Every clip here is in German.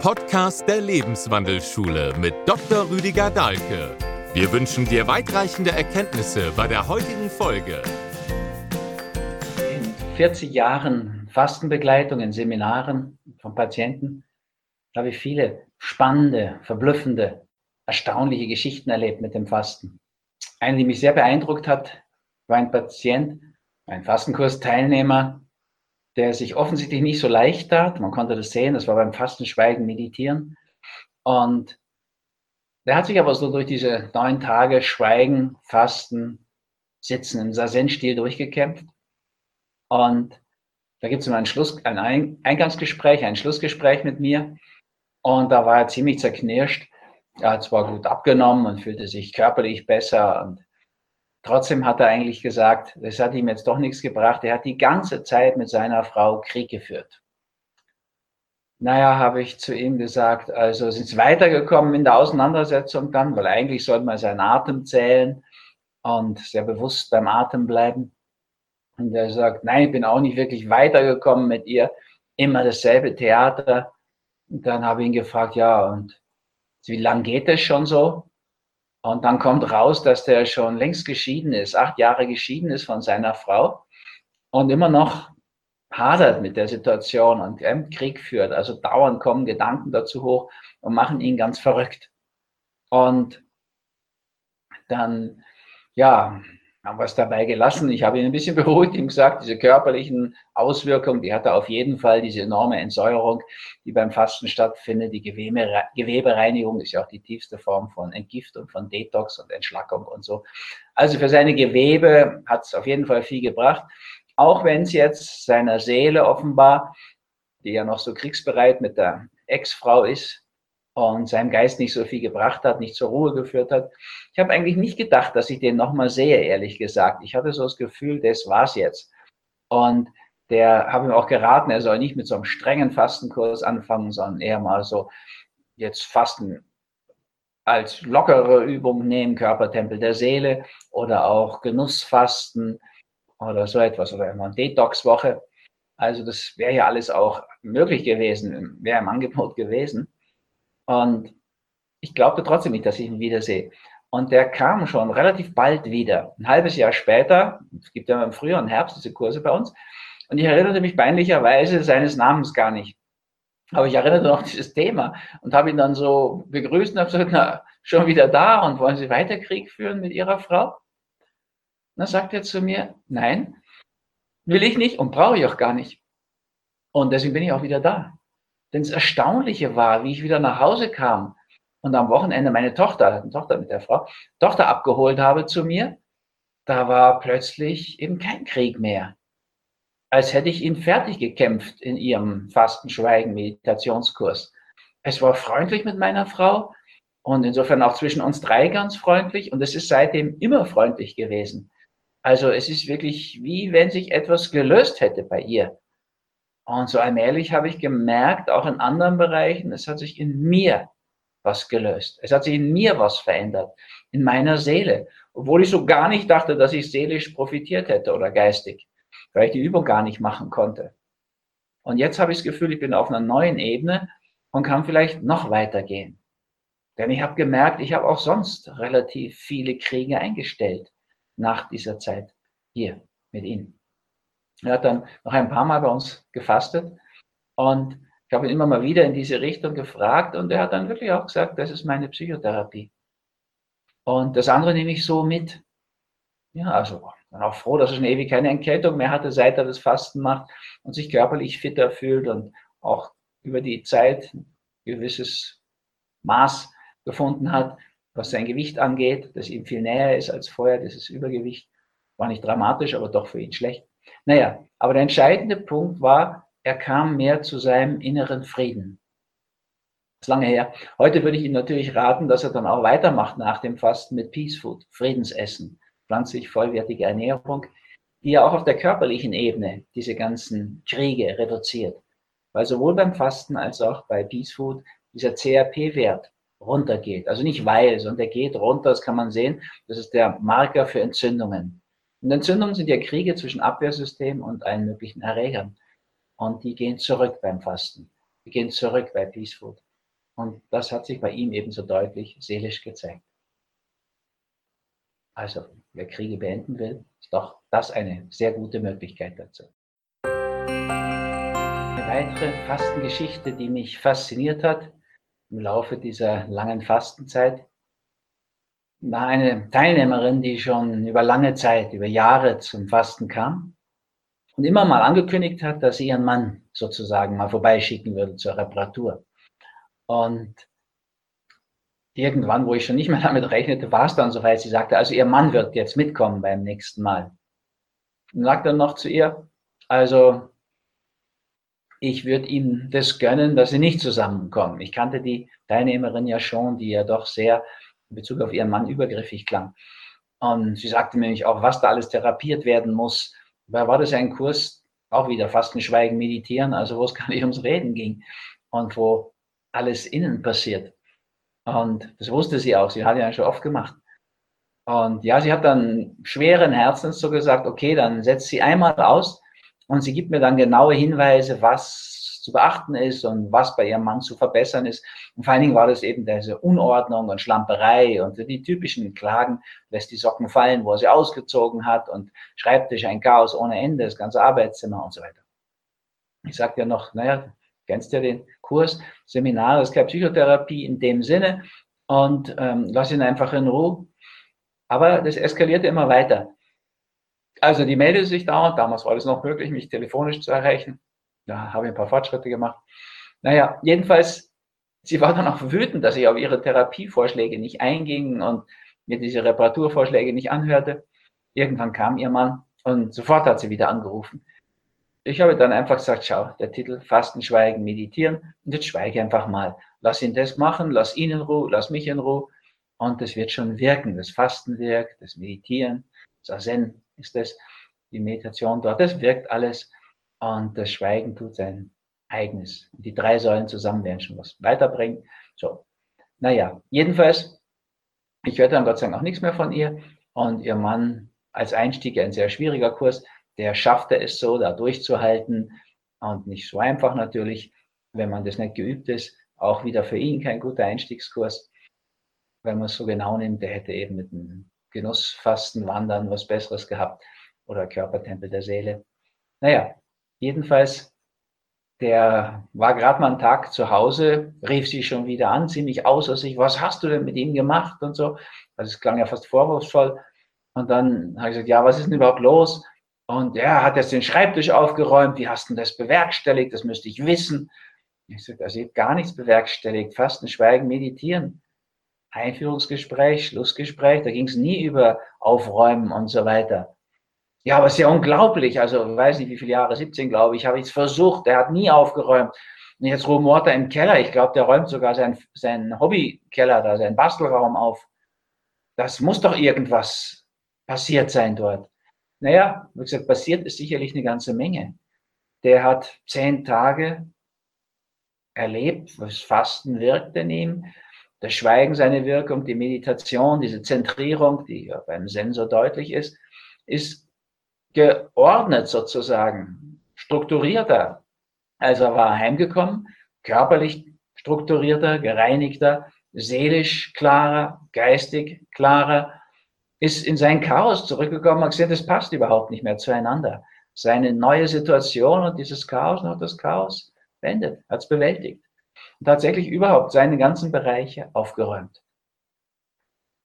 Podcast der Lebenswandelschule mit Dr. Rüdiger Dahlke. Wir wünschen dir weitreichende Erkenntnisse bei der heutigen Folge. In 40 Jahren Fastenbegleitung in Seminaren von Patienten habe ich viele spannende, verblüffende, erstaunliche Geschichten erlebt mit dem Fasten. Eine, die mich sehr beeindruckt hat, war ein Patient, ein Fastenkursteilnehmer, der sich offensichtlich nicht so leicht tat. Man konnte das sehen, das war beim Fasten, Schweigen, Meditieren. Und der hat sich aber so durch diese neun Tage Schweigen, Fasten, Sitzen im Sazen-Stil durchgekämpft. Und da gibt es immer ein, Schluss, ein Eingangsgespräch, ein Schlussgespräch mit mir. Und da war er ziemlich zerknirscht. Er hat zwar gut abgenommen und fühlte sich körperlich besser und Trotzdem hat er eigentlich gesagt, das hat ihm jetzt doch nichts gebracht. Er hat die ganze Zeit mit seiner Frau Krieg geführt. Naja, habe ich zu ihm gesagt, also sind Sie weitergekommen in der Auseinandersetzung dann, weil eigentlich sollte man seinen Atem zählen und sehr bewusst beim Atem bleiben. Und er sagt, nein, ich bin auch nicht wirklich weitergekommen mit ihr, immer dasselbe Theater. Und dann habe ich ihn gefragt, ja, und wie lange geht das schon so? Und dann kommt raus, dass der schon längst geschieden ist, acht Jahre geschieden ist von seiner Frau und immer noch hadert mit der Situation und Krieg führt. Also dauernd kommen Gedanken dazu hoch und machen ihn ganz verrückt. Und dann, ja, haben wir es dabei gelassen. Ich habe ihn ein bisschen beruhigt, ihm gesagt, diese körperlichen Auswirkungen, die hat er auf jeden Fall, diese enorme Entsäuerung, die beim Fasten stattfindet. Die Gewebe, Gewebereinigung ist ja auch die tiefste Form von Entgiftung, von Detox und Entschlackung und so. Also für seine Gewebe hat es auf jeden Fall viel gebracht. Auch wenn es jetzt seiner Seele offenbar, die ja noch so kriegsbereit mit der Ex-Frau ist, und seinem Geist nicht so viel gebracht hat, nicht zur Ruhe geführt hat. Ich habe eigentlich nicht gedacht, dass ich den nochmal sehe, ehrlich gesagt. Ich hatte so das Gefühl, das war's jetzt. Und der habe ihm auch geraten, er soll nicht mit so einem strengen Fastenkurs anfangen, sondern eher mal so jetzt Fasten als lockere Übung nehmen, Körpertempel der Seele oder auch Genussfasten oder so etwas oder immer Detox-Woche. Also das wäre ja alles auch möglich gewesen, wäre im Angebot gewesen. Und ich glaubte trotzdem nicht, dass ich ihn wiedersehe. Und der kam schon relativ bald wieder. Ein halbes Jahr später, es gibt ja im Frühjahr und Herbst diese Kurse bei uns, und ich erinnerte mich peinlicherweise seines Namens gar nicht. Aber ich erinnerte noch dieses Thema und habe ihn dann so begrüßt und habe gesagt, na, schon wieder da und wollen Sie weiter Krieg führen mit Ihrer Frau? Und dann sagt er zu mir, nein, will ich nicht und brauche ich auch gar nicht. Und deswegen bin ich auch wieder da. Denn das Erstaunliche war, wie ich wieder nach Hause kam und am Wochenende meine Tochter, eine Tochter mit der Frau, Tochter abgeholt habe zu mir, da war plötzlich eben kein Krieg mehr. Als hätte ich ihn fertig gekämpft in ihrem Fastenschweigen-Meditationskurs. Es war freundlich mit meiner Frau und insofern auch zwischen uns drei ganz freundlich und es ist seitdem immer freundlich gewesen. Also es ist wirklich wie wenn sich etwas gelöst hätte bei ihr. Und so allmählich habe ich gemerkt, auch in anderen Bereichen, es hat sich in mir was gelöst. Es hat sich in mir was verändert, in meiner Seele. Obwohl ich so gar nicht dachte, dass ich seelisch profitiert hätte oder geistig, weil ich die Übung gar nicht machen konnte. Und jetzt habe ich das Gefühl, ich bin auf einer neuen Ebene und kann vielleicht noch weitergehen. Denn ich habe gemerkt, ich habe auch sonst relativ viele Kriege eingestellt nach dieser Zeit hier mit Ihnen. Er hat dann noch ein paar Mal bei uns gefastet und ich habe ihn immer mal wieder in diese Richtung gefragt und er hat dann wirklich auch gesagt, das ist meine Psychotherapie. Und das andere nehme ich so mit. Ja, also bin auch froh, dass er schon ewig keine Entkältung mehr hatte, seit er das Fasten macht und sich körperlich fitter fühlt und auch über die Zeit ein gewisses Maß gefunden hat, was sein Gewicht angeht, das ihm viel näher ist als vorher, dieses Übergewicht. War nicht dramatisch, aber doch für ihn schlecht. Naja, aber der entscheidende Punkt war, er kam mehr zu seinem inneren Frieden. Das ist lange her. Heute würde ich ihm natürlich raten, dass er dann auch weitermacht nach dem Fasten mit Peace Food, Friedensessen, pflanzlich vollwertige Ernährung, die ja auch auf der körperlichen Ebene diese ganzen Kriege reduziert. Weil sowohl beim Fasten als auch bei Peace Food dieser CRP-Wert runtergeht. Also nicht weil, sondern der geht runter, das kann man sehen. Das ist der Marker für Entzündungen. Und Entzündungen sind ja Kriege zwischen Abwehrsystem und allen möglichen Erregern. Und die gehen zurück beim Fasten. Die gehen zurück bei Peace Food. Und das hat sich bei ihm ebenso deutlich seelisch gezeigt. Also, wer Kriege beenden will, ist doch das eine sehr gute Möglichkeit dazu. Eine weitere Fastengeschichte, die mich fasziniert hat im Laufe dieser langen Fastenzeit, war eine Teilnehmerin, die schon über lange Zeit, über Jahre zum Fasten kam und immer mal angekündigt hat, dass sie ihren Mann sozusagen mal vorbeischicken würde zur Reparatur. Und irgendwann, wo ich schon nicht mehr damit rechnete, war es dann soweit, sie sagte, also ihr Mann wird jetzt mitkommen beim nächsten Mal. Und sagt dann noch zu ihr, also ich würde ihm das gönnen, dass sie nicht zusammenkommen. Ich kannte die Teilnehmerin ja schon, die ja doch sehr in Bezug auf ihren Mann übergriffig klang. Und sie sagte mir nämlich auch, was da alles therapiert werden muss. Da war das ein Kurs, auch wieder Fasten, Schweigen, Meditieren, also wo es gar nicht ums Reden ging und wo alles innen passiert. Und das wusste sie auch, sie hat ja schon oft gemacht. Und ja, sie hat dann schweren Herzens so gesagt, okay, dann setzt sie einmal aus und sie gibt mir dann genaue Hinweise, was zu beachten ist und was bei ihrem Mann zu verbessern ist. Und vor allen Dingen war das eben diese Unordnung und Schlamperei und die typischen Klagen, lässt die Socken fallen, wo er sie ausgezogen hat und Schreibtisch ein Chaos ohne Ende, das ganze Arbeitszimmer und so weiter. Ich sagte ja noch, naja, kennst ja den Kurs, Seminar, das ist keine Psychotherapie in dem Sinne und ähm, lass ihn einfach in Ruhe. Aber das eskalierte immer weiter. Also die meldete sich da und damals war es noch möglich, mich telefonisch zu erreichen. Da habe ich ein paar Fortschritte gemacht. Naja, jedenfalls, sie war dann auch wütend, dass ich auf ihre Therapievorschläge nicht einging und mir diese Reparaturvorschläge nicht anhörte. Irgendwann kam ihr Mann und sofort hat sie wieder angerufen. Ich habe dann einfach gesagt, schau, der Titel Fasten, Schweigen, Meditieren und jetzt schweige einfach mal. Lass ihn das machen, lass ihn in Ruhe, lass mich in Ruhe und das wird schon wirken. Das Fasten wirkt, das Meditieren, das Zen ist das, die Meditation dort, das wirkt alles und das Schweigen tut sein eigenes. Die drei Säulen zusammen werden schon was weiterbringen. So, naja, jedenfalls, ich hörte dann Gott sei Dank auch nichts mehr von ihr und ihr Mann als Einstieg ein sehr schwieriger Kurs, der schaffte es so, da durchzuhalten und nicht so einfach natürlich, wenn man das nicht geübt ist, auch wieder für ihn kein guter Einstiegskurs. Wenn man es so genau nimmt, der hätte eben mit einem Genussfasten, Wandern was Besseres gehabt oder Körpertempel der Seele. Naja, Jedenfalls, der war gerade mal einen Tag zu Hause, rief sie schon wieder an, ziemlich außer sich, was hast du denn mit ihm gemacht und so. Also es klang ja fast vorwurfsvoll. Und dann habe ich gesagt, ja, was ist denn überhaupt los? Und er hat jetzt den Schreibtisch aufgeräumt, wie hast du das bewerkstelligt? Das müsste ich wissen. Ich sagte, also ich habe gar nichts bewerkstelligt, Fasten, Schweigen, Meditieren. Einführungsgespräch, Schlussgespräch, da ging es nie über Aufräumen und so weiter. Ja, aber es ist ja unglaublich. Also, ich weiß nicht, wie viele Jahre, 17, glaube ich, habe ich es versucht. Der hat nie aufgeräumt. Und jetzt rumort er im Keller. Ich glaube, der räumt sogar seinen, seinen Hobbykeller da, seinen Bastelraum auf. Das muss doch irgendwas passiert sein dort. Naja, wie gesagt, passiert ist sicherlich eine ganze Menge. Der hat zehn Tage erlebt, was Fasten wirkt in ihm, das Schweigen seine Wirkung, die Meditation, diese Zentrierung, die ja beim Sensor deutlich ist, ist geordnet sozusagen, strukturierter. Also er war heimgekommen, körperlich strukturierter, gereinigter, seelisch klarer, geistig klarer, ist in sein Chaos zurückgekommen, hat gesehen, das passt überhaupt nicht mehr zueinander. Seine neue Situation und dieses Chaos und das Chaos beendet, hat es bewältigt. Und tatsächlich überhaupt seine ganzen Bereiche aufgeräumt.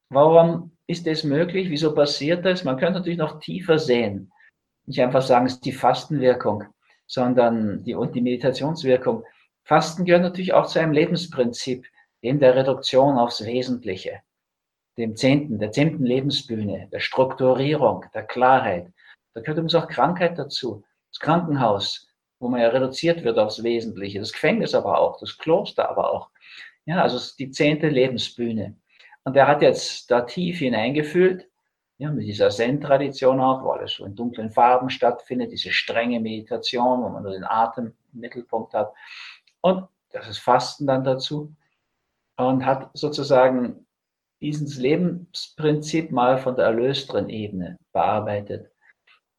Warum ist das möglich? Wieso passiert das? Man könnte natürlich noch tiefer sehen nicht einfach sagen, es ist die Fastenwirkung, sondern die, und die Meditationswirkung. Fasten gehört natürlich auch zu einem Lebensprinzip, dem der Reduktion aufs Wesentliche, dem zehnten, der zehnten Lebensbühne, der Strukturierung, der Klarheit. Da gehört übrigens auch Krankheit dazu. Das Krankenhaus, wo man ja reduziert wird aufs Wesentliche, das Gefängnis aber auch, das Kloster aber auch. Ja, also die zehnte Lebensbühne. Und er hat jetzt da tief hineingefühlt, ja, mit dieser Zen-Tradition auch, wo alles so in dunklen Farben stattfindet, diese strenge Meditation, wo man nur den Atem im Mittelpunkt hat. Und das ist Fasten dann dazu. Und hat sozusagen dieses Lebensprinzip mal von der erlösteren Ebene bearbeitet.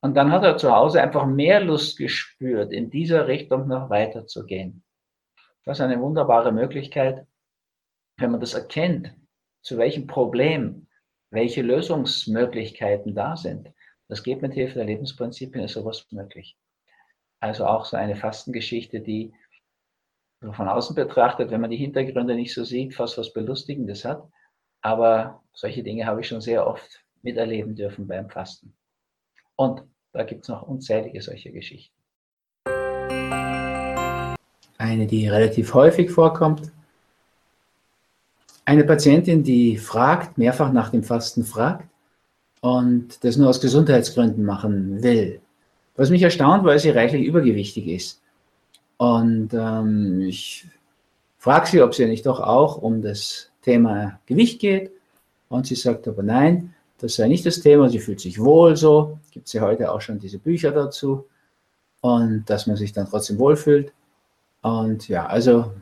Und dann hat er zu Hause einfach mehr Lust gespürt, in dieser Richtung noch weiterzugehen. Das ist eine wunderbare Möglichkeit, wenn man das erkennt, zu welchem Problem, welche Lösungsmöglichkeiten da sind, das geht mit Hilfe der Lebensprinzipien, ist sowas möglich. Also auch so eine Fastengeschichte, die von außen betrachtet, wenn man die Hintergründe nicht so sieht, fast was Belustigendes hat. Aber solche Dinge habe ich schon sehr oft miterleben dürfen beim Fasten. Und da gibt es noch unzählige solche Geschichten. Eine, die relativ häufig vorkommt. Eine Patientin, die fragt, mehrfach nach dem Fasten fragt und das nur aus Gesundheitsgründen machen will. Was mich erstaunt, weil sie reichlich übergewichtig ist. Und ähm, ich frage sie, ob sie nicht doch auch um das Thema Gewicht geht. Und sie sagt aber nein, das sei nicht das Thema. Sie fühlt sich wohl so. Gibt es ja heute auch schon diese Bücher dazu. Und dass man sich dann trotzdem wohlfühlt. Und ja, also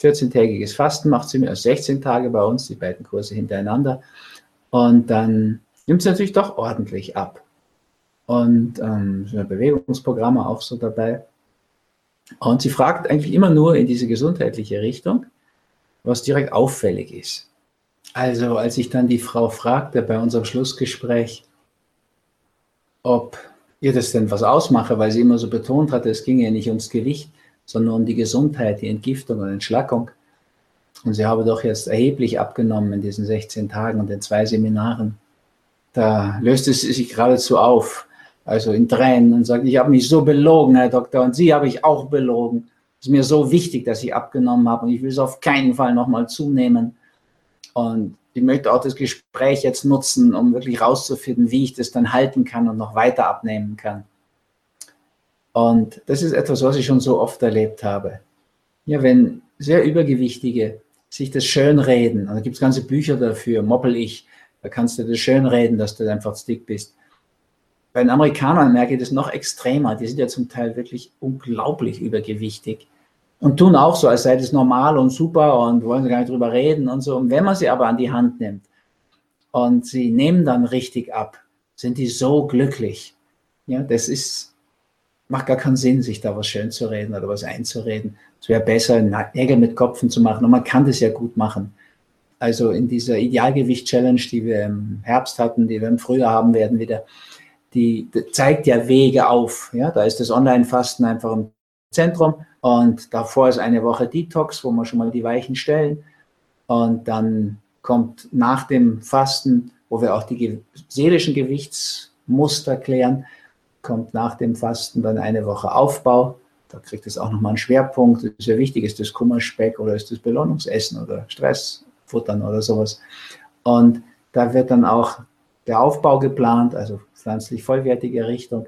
14-tägiges Fasten macht sie mir aus 16 Tage bei uns, die beiden Kurse hintereinander. Und dann nimmt sie natürlich doch ordentlich ab und ähm, so Bewegungsprogramme auch so dabei. Und sie fragt eigentlich immer nur in diese gesundheitliche Richtung, was direkt auffällig ist. Also als ich dann die Frau fragte bei unserem Schlussgespräch, ob ihr das denn was ausmache, weil sie immer so betont hatte, es ging ja nicht ums Gewicht, sondern um die Gesundheit, die Entgiftung und Entschlackung. Und sie habe doch jetzt erheblich abgenommen in diesen 16 Tagen und den zwei Seminaren. Da löste sie sich geradezu auf also in Tränen und sagt, ich habe mich so belogen, Herr Doktor, und Sie habe ich auch belogen. Es ist mir so wichtig, dass ich abgenommen habe und ich will es auf keinen Fall nochmal zunehmen. Und ich möchte auch das Gespräch jetzt nutzen, um wirklich rauszufinden, wie ich das dann halten kann und noch weiter abnehmen kann. Und das ist etwas, was ich schon so oft erlebt habe. Ja, wenn sehr Übergewichtige sich das schönreden, und da gibt es ganze Bücher dafür, moppel ich, da kannst du das schönreden, dass du einfach dick bist. Bei den Amerikanern merke ich das noch extremer. Die sind ja zum Teil wirklich unglaublich übergewichtig und tun auch so, als sei das normal und super und wollen gar nicht drüber reden und so. Und wenn man sie aber an die Hand nimmt und sie nehmen dann richtig ab, sind die so glücklich. Ja, das ist, macht gar keinen Sinn, sich da was schön zu reden oder was einzureden. Es wäre besser, Nägel mit Kopfen zu machen und man kann das ja gut machen. Also in dieser Idealgewicht-Challenge, die wir im Herbst hatten, die wir im Frühjahr haben werden wieder, die, zeigt ja Wege auf. Ja, da ist das Online-Fasten einfach im Zentrum und davor ist eine Woche Detox, wo wir schon mal die Weichen stellen. Und dann kommt nach dem Fasten, wo wir auch die seelischen Gewichtsmuster klären, kommt nach dem Fasten dann eine Woche Aufbau. Da kriegt es auch nochmal einen Schwerpunkt. Das ist ja wichtig, ist das Kummerspeck oder ist das Belohnungsessen oder Stressfuttern oder sowas. Und da wird dann auch der Aufbau geplant, also pflanzlich vollwertige Richtung.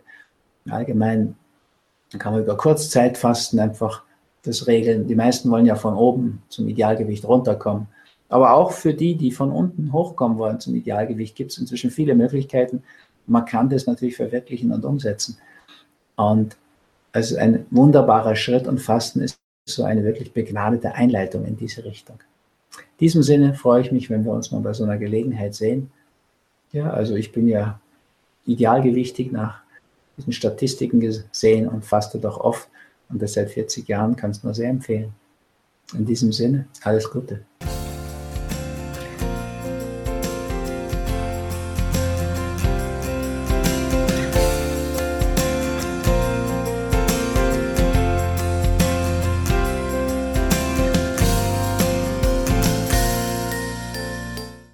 Allgemein kann man über Kurzzeitfasten einfach das regeln. Die meisten wollen ja von oben zum Idealgewicht runterkommen. Aber auch für die, die von unten hochkommen wollen zum Idealgewicht, gibt es inzwischen viele Möglichkeiten. Man kann das natürlich verwirklichen und umsetzen. Und also ein wunderbarer Schritt und Fasten ist so eine wirklich begnadete Einleitung in diese Richtung. In diesem Sinne freue ich mich, wenn wir uns mal bei so einer Gelegenheit sehen. Ja, also ich bin ja idealgewichtig nach diesen Statistiken gesehen und faste doch oft. Und das seit 40 Jahren kann es nur sehr empfehlen. In diesem Sinne, alles Gute.